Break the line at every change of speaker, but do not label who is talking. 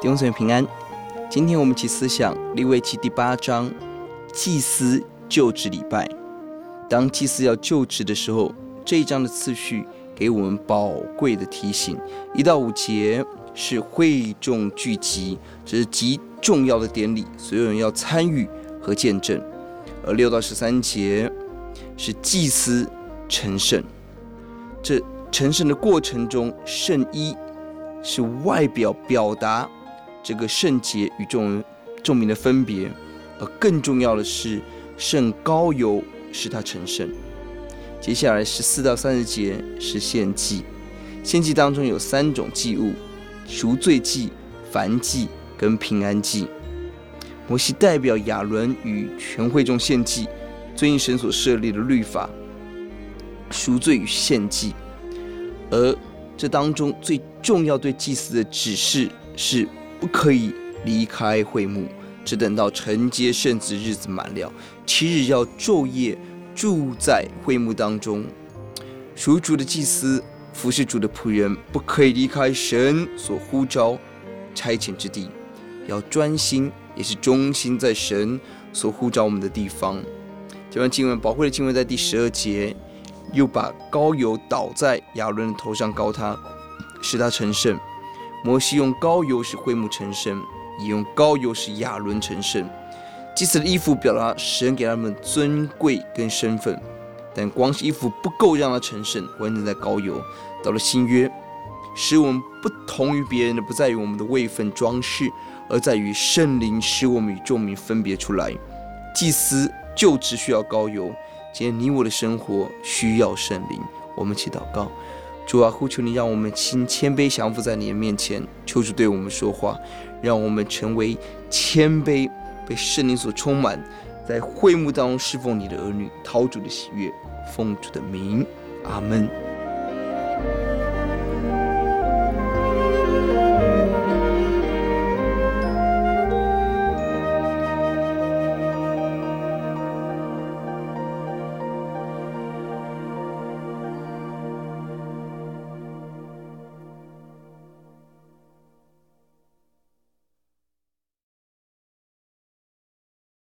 弟兄姊妹平安，今天我们一起思想利未记第八章，祭司就职礼拜。当祭司要就职的时候，这一章的次序给我们宝贵的提醒。一到五节是会众聚集，这是极重要的典礼，所有人要参与和见证。而六到十三节是祭司成圣，这成圣的过程中，圣衣是外表表达。这个圣洁与众众民的分别，而更重要的是，圣高油使他成圣。接下来十四到三十节是献祭，献祭当中有三种祭物：赎罪祭、燔祭跟平安祭。摩西代表亚伦与全会众献祭，遵行神所设立的律法，赎罪与献祭。而这当中最重要对祭司的指示是。不可以离开会幕，只等到承接圣职日子满了，七日要昼夜住在会幕当中。属主的祭司服侍主的仆人，不可以离开神所呼召差遣之地，要专心也是忠心在神所呼召我们的地方。这段经文宝贵的经文在第十二节，又把膏油倒在亚伦的头上膏他，使他成圣。摩西用膏油使会幕成圣，也用膏油使亚伦成圣。祭司的衣服表达神给他们尊贵跟身份，但光是衣服不够让他成圣，完全在膏油。到了新约，使我们不同于别人的，不在于我们的位份装饰，而在于圣灵使我们与众民分别出来。祭司就只需要膏油，今天你我的生活需要圣灵。我们祈祷告。主啊，呼求你，让我们心谦卑降服在你的面前，求主对我们说话，让我们成为谦卑、被圣灵所充满，在会幕当中侍奉你的儿女，讨主的喜悦，奉主的名，阿门。